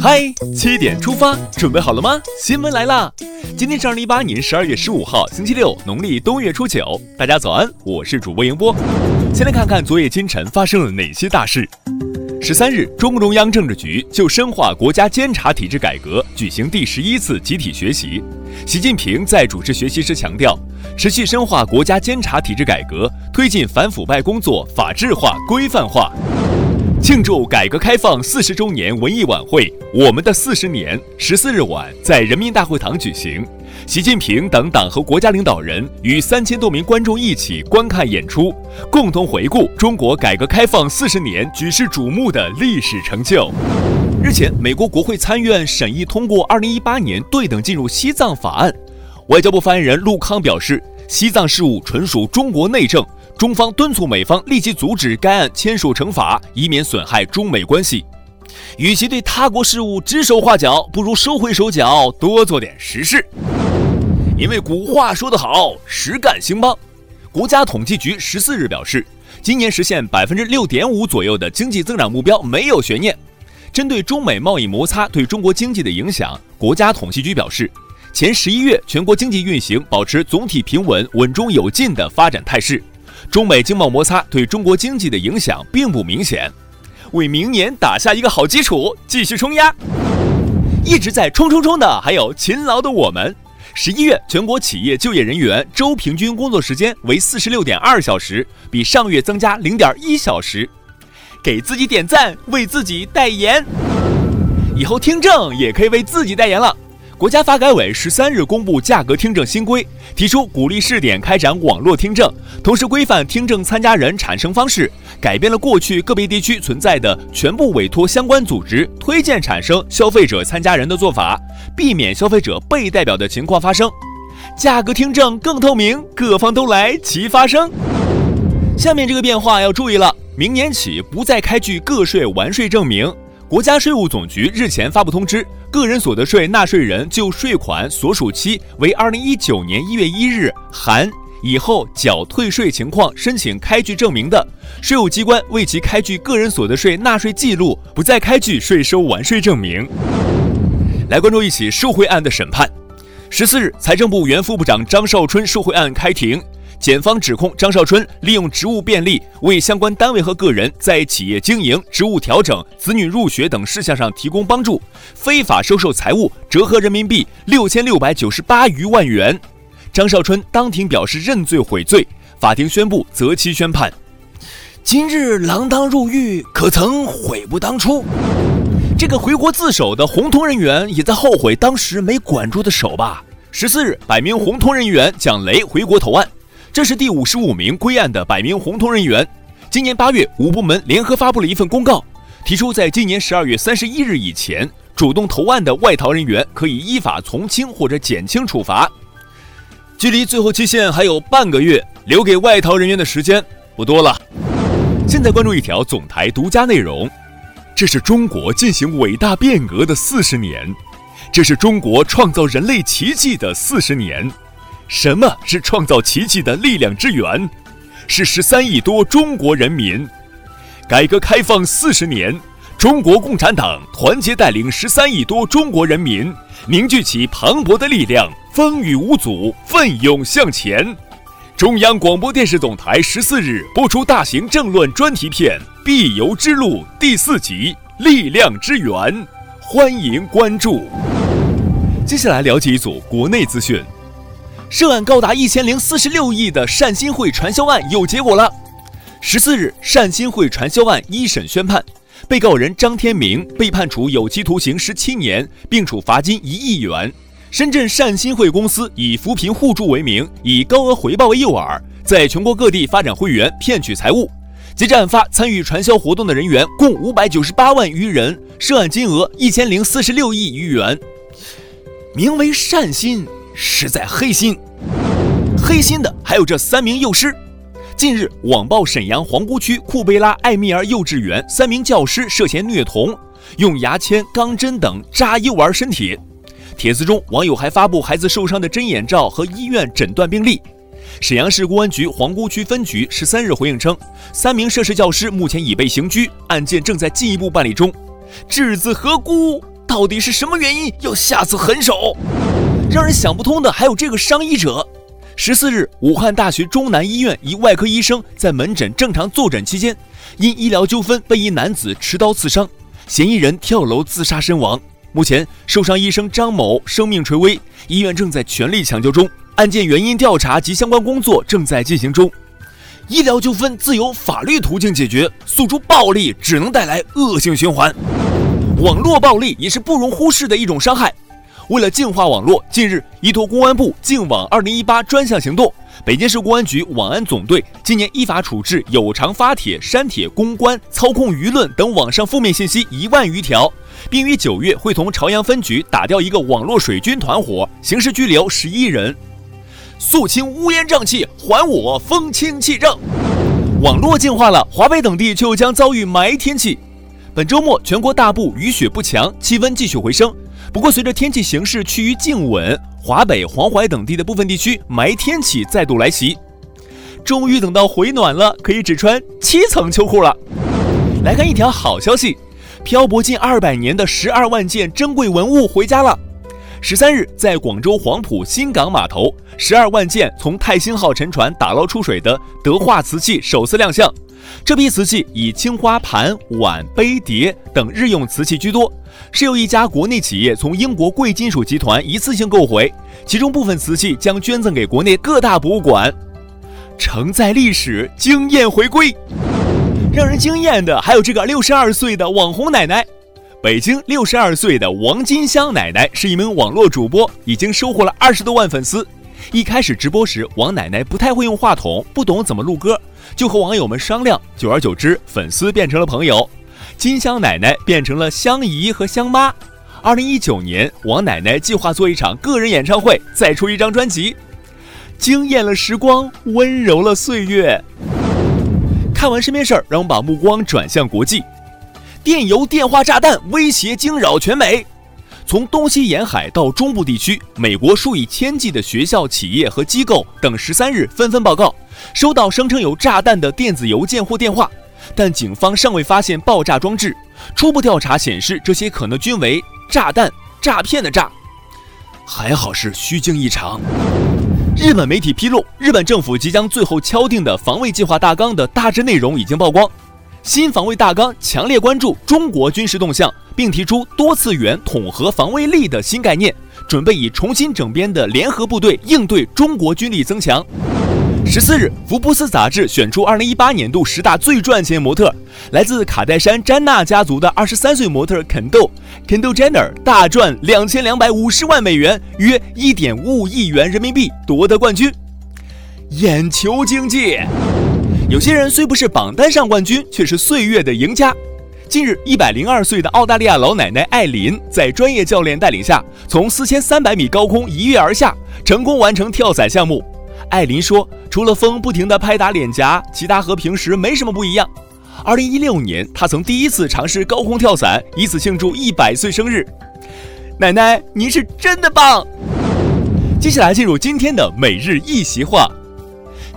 嗨，七点出发，准备好了吗？新闻来啦！今天是二零一八年十二月十五号，星期六，农历冬月初九。大家早安，我是主播迎波。先来看看昨夜今晨发生了哪些大事。十三日，中共中央政治局就深化国家监察体制改革举行第十一次集体学习。习近平在主持学习时强调，持续深化国家监察体制改革，推进反腐败工作法治化、规范化。庆祝改革开放四十周年文艺晚会“我们的四十年”十四日晚在人民大会堂举行，习近平等党和国家领导人与三千多名观众一起观看演出，共同回顾中国改革开放四十年举世瞩目的历史成就。日前，美国国会参院审议通过《二零一八年对等进入西藏法案》，外交部发言人陆康表示，西藏事务纯属中国内政。中方敦促美方立即阻止该案签署惩罚，以免损害中美关系。与其对他国事务指手画脚，不如收回手脚，多做点实事。因为古话说得好，实干兴邦。国家统计局十四日表示，今年实现百分之六点五左右的经济增长目标没有悬念。针对中美贸易摩擦对中国经济的影响，国家统计局表示，前十一月全国经济运行保持总体平稳、稳中有进的发展态势。中美经贸摩擦对中国经济的影响并不明显，为明年打下一个好基础，继续冲压。一直在冲冲冲的还有勤劳的我们。十一月全国企业就业人员周平均工作时间为四十六点二小时，比上月增加零点一小时。给自己点赞，为自己代言。以后听证也可以为自己代言了。国家发改委十三日公布价格听证新规，提出鼓励试点开展网络听证，同时规范听证参加人产生方式，改变了过去个别地区存在的全部委托相关组织推荐产生消费者参加人的做法，避免消费者被代表的情况发生。价格听证更透明，各方都来齐发声。下面这个变化要注意了，明年起不再开具个税完税证明。国家税务总局日前发布通知，个人所得税纳税人就税款所属期为二零一九年一月一日含以后缴退税情况申请开具证明的，税务机关为其开具个人所得税纳税记录，不再开具税收完税证明。来关注一起受贿案的审判。十四日，财政部原副部长张少春受贿案开庭。检方指控张少春利用职务便利，为相关单位和个人在企业经营、职务调整、子女入学等事项上提供帮助，非法收受财物，折合人民币六千六百九十八余万元。张少春当庭表示认罪悔罪，法庭宣布择期宣判。今日锒铛入狱，可曾悔不当初？这个回国自首的红通人员也在后悔当时没管住的手吧？十四日，百名红通人员蒋雷回国投案。这是第五十五名归案的百名红通人员。今年八月，五部门联合发布了一份公告，提出在今年十二月三十一日以前主动投案的外逃人员，可以依法从轻或者减轻处罚。距离最后期限还有半个月，留给外逃人员的时间不多了。现在关注一条总台独家内容：这是中国进行伟大变革的四十年，这是中国创造人类奇迹的四十年。什么是创造奇迹的力量之源？是十三亿多中国人民。改革开放四十年，中国共产党团结带领十三亿多中国人民，凝聚起磅礴的力量，风雨无阻，奋勇向前。中央广播电视总台十四日播出大型政论专题片《必由之路》第四集《力量之源》，欢迎关注。接下来了解一组国内资讯。涉案高达一千零四十六亿的善心会传销案有结果了。十四日，善心会传销案一审宣判，被告人张天明被判处有期徒刑十七年，并处罚金一亿元。深圳善心会公司以扶贫互助为名，以高额回报为诱饵，在全国各地发展会员，骗取财物。截至案发，参与传销活动的人员共五百九十八万余人，涉案金额一千零四十六亿余元。名为善心。实在黑心，黑心的还有这三名幼师。近日，网曝沈阳皇姑区库贝拉艾米尔幼稚园三名教师涉嫌虐童，用牙签、钢针等扎幼儿身体。帖子中，网友还发布孩子受伤的针眼照和医院诊断病历。沈阳市公安局皇姑区分局十三日回应称，三名涉事教师目前已被刑拘，案件正在进一步办理中。稚子何辜？到底是什么原因要下此狠手？让人想不通的还有这个伤医者。十四日，武汉大学中南医院一外科医生在门诊正常坐诊期间，因医疗纠纷被一男子持刀刺伤，嫌疑人跳楼自杀身亡。目前，受伤医生张某生命垂危，医院正在全力抢救中，案件原因调查及相关工作正在进行中。医疗纠纷自有法律途径解决，诉诸暴力只能带来恶性循环。网络暴力也是不容忽视的一种伤害。为了净化网络，近日依托公安部“净网二零一八”专项行动，北京市公安局网安总队今年依法处置有偿发帖、删帖、公关、操控舆论等网上负面信息一万余条，并于九月会同朝阳分局打掉一个网络水军团伙，刑事拘留十一人。肃清乌烟瘴气，还我风清气正。网络净化了，华北等地就将遭遇霾天气。本周末全国大部雨雪不强，气温继续回升。不过，随着天气形势趋于静稳，华北、黄淮等地的部分地区霾天气再度来袭。终于等到回暖了，可以只穿七层秋裤了。来看一条好消息，漂泊近二百年的十二万件珍贵文物回家了。十三日，在广州黄埔新港码头，十二万件从泰兴号沉船打捞出水的德化瓷器首次亮相。这批瓷器以青花盘、碗、杯、碟等日用瓷器居多，是由一家国内企业从英国贵金属集团一次性购回，其中部分瓷器将捐赠给国内各大博物馆，承载历史，惊艳回归。让人惊艳的还有这个六十二岁的网红奶奶。北京六十二岁的王金香奶奶是一名网络主播，已经收获了二十多万粉丝。一开始直播时，王奶奶不太会用话筒，不懂怎么录歌，就和网友们商量。久而久之，粉丝变成了朋友，金香奶奶变成了香姨和香妈。二零一九年，王奶奶计划做一场个人演唱会，再出一张专辑，惊艳了时光，温柔了岁月。看完身边事儿，让我们把目光转向国际。电邮电话炸弹威胁惊扰全美，从东西沿海到中部地区，美国数以千计的学校、企业和机构等十三日纷纷报告收到声称有炸弹的电子邮件或电话，但警方尚未发现爆炸装置。初步调查显示，这些可能均为炸弹、诈骗的诈。还好是虚惊一场。日本媒体披露，日本政府即将最后敲定的防卫计划大纲的大致内容已经曝光。新防卫大纲强烈关注中国军事动向，并提出多次元统合防卫力的新概念，准备以重新整编的联合部队应对中国军力增强。十四日，福布斯杂志选出二零一八年度十大最赚钱模特，来自卡戴珊詹娜家族的二十三岁模特肯豆 （Kendall Jenner） 大赚两千两百五十万美元，约一点五五亿元人民币，夺得冠军。眼球经济。有些人虽不是榜单上冠军，却是岁月的赢家。近日，一百零二岁的澳大利亚老奶奶艾琳在专业教练带领下，从四千三百米高空一跃而下，成功完成跳伞项目。艾琳说：“除了风不停地拍打脸颊，其他和平时没什么不一样。”二零一六年，她曾第一次尝试高空跳伞，以此庆祝一百岁生日。奶奶，您是真的棒！接下来进入今天的每日一席话。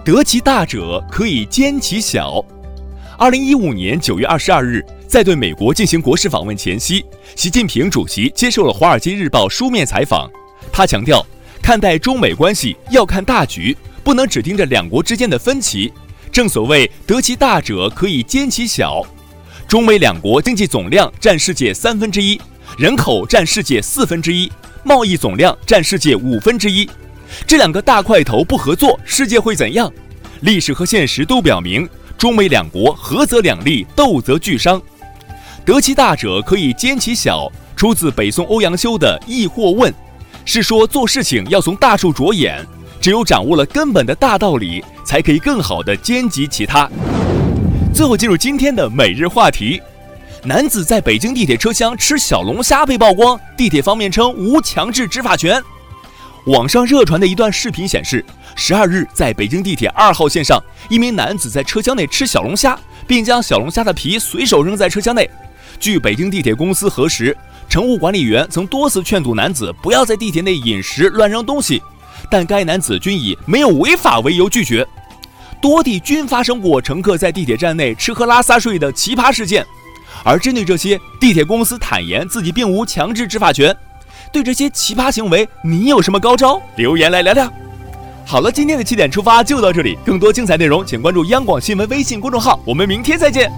得其大者，可以兼其小。二零一五年九月二十二日，在对美国进行国事访问前夕，习近平主席接受了《华尔街日报》书面采访。他强调，看待中美关系要看大局，不能只盯着两国之间的分歧。正所谓“得其大者，可以兼其小”。中美两国经济总量占世界三分之一，人口占世界四分之一，贸易总量占世界五分之一。这两个大块头不合作，世界会怎样？历史和现实都表明，中美两国合则两利，斗则俱伤。得其大者，可以兼其小。出自北宋欧阳修的《易或问》，是说做事情要从大处着眼，只有掌握了根本的大道理，才可以更好的兼及其他。最后进入今天的每日话题：男子在北京地铁车厢吃小龙虾被曝光，地铁方面称无强制执法权。网上热传的一段视频显示，十二日在北京地铁二号线上，一名男子在车厢内吃小龙虾，并将小龙虾的皮随手扔在车厢内。据北京地铁公司核实，乘务管理员曾多次劝阻男子不要在地铁内饮食、乱扔东西，但该男子均以没有违法为由拒绝。多地均发生过乘客在地铁站内吃喝拉撒睡的奇葩事件，而针对这些，地铁公司坦言自己并无强制执法权。对这些奇葩行为，你有什么高招？留言来聊聊。好了，今天的七点出发就到这里，更多精彩内容请关注央广新闻微信公众号，我们明天再见。